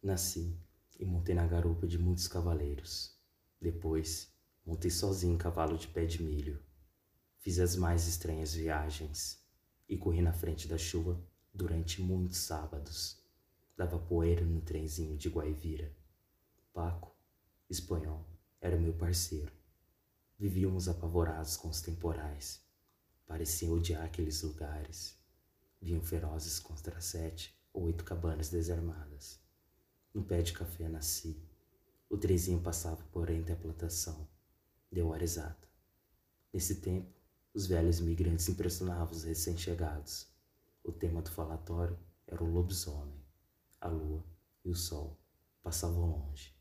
Nasci e montei na garupa de muitos cavaleiros. Depois, montei sozinho em cavalo de pé de milho. Fiz as mais estranhas viagens e corri na frente da chuva durante muitos sábados. Dava poeira no trenzinho de Guaivira. Paco, espanhol, era meu parceiro. Vivíamos apavorados com os temporais. Pareciam odiar aqueles lugares. Vinham ferozes contra sete ou oito cabanas desarmadas. No pé de café nasci. O trezinho passava por entre a plantação. Deu hora exata. Nesse tempo, os velhos imigrantes impressionavam os recém-chegados. O tema do falatório era o lobisomem. A lua e o sol passavam longe.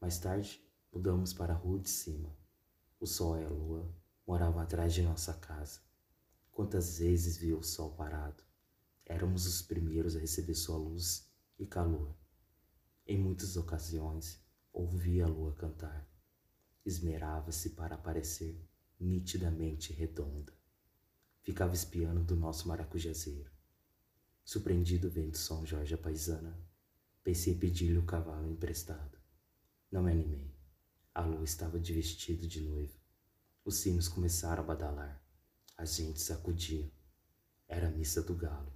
Mais tarde, mudamos para a rua de cima. O sol e a lua moravam atrás de nossa casa. Quantas vezes vi o sol parado? Éramos os primeiros a receber sua luz e calor. Em muitas ocasiões, ouvia a lua cantar. Esmerava-se para parecer nitidamente redonda. Ficava espiando do nosso maracujazeiro. Surpreendido vendo São Jorge a paisana, pensei em pedir-lhe o cavalo emprestado. Não me animei. A lua estava de vestido de noiva. Os sinos começaram a badalar. A gente sacudia. Era a missa do galo.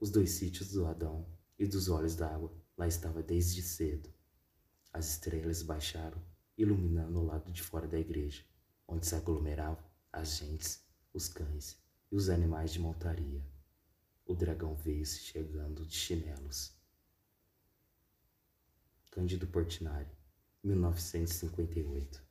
Os dois sítios do Adão e dos olhos d'água Lá estava desde cedo. As estrelas baixaram, iluminando o lado de fora da igreja, onde se aglomeravam as gentes, os cães e os animais de montaria. O dragão veio se chegando de chinelos. Cândido Portinari, 1958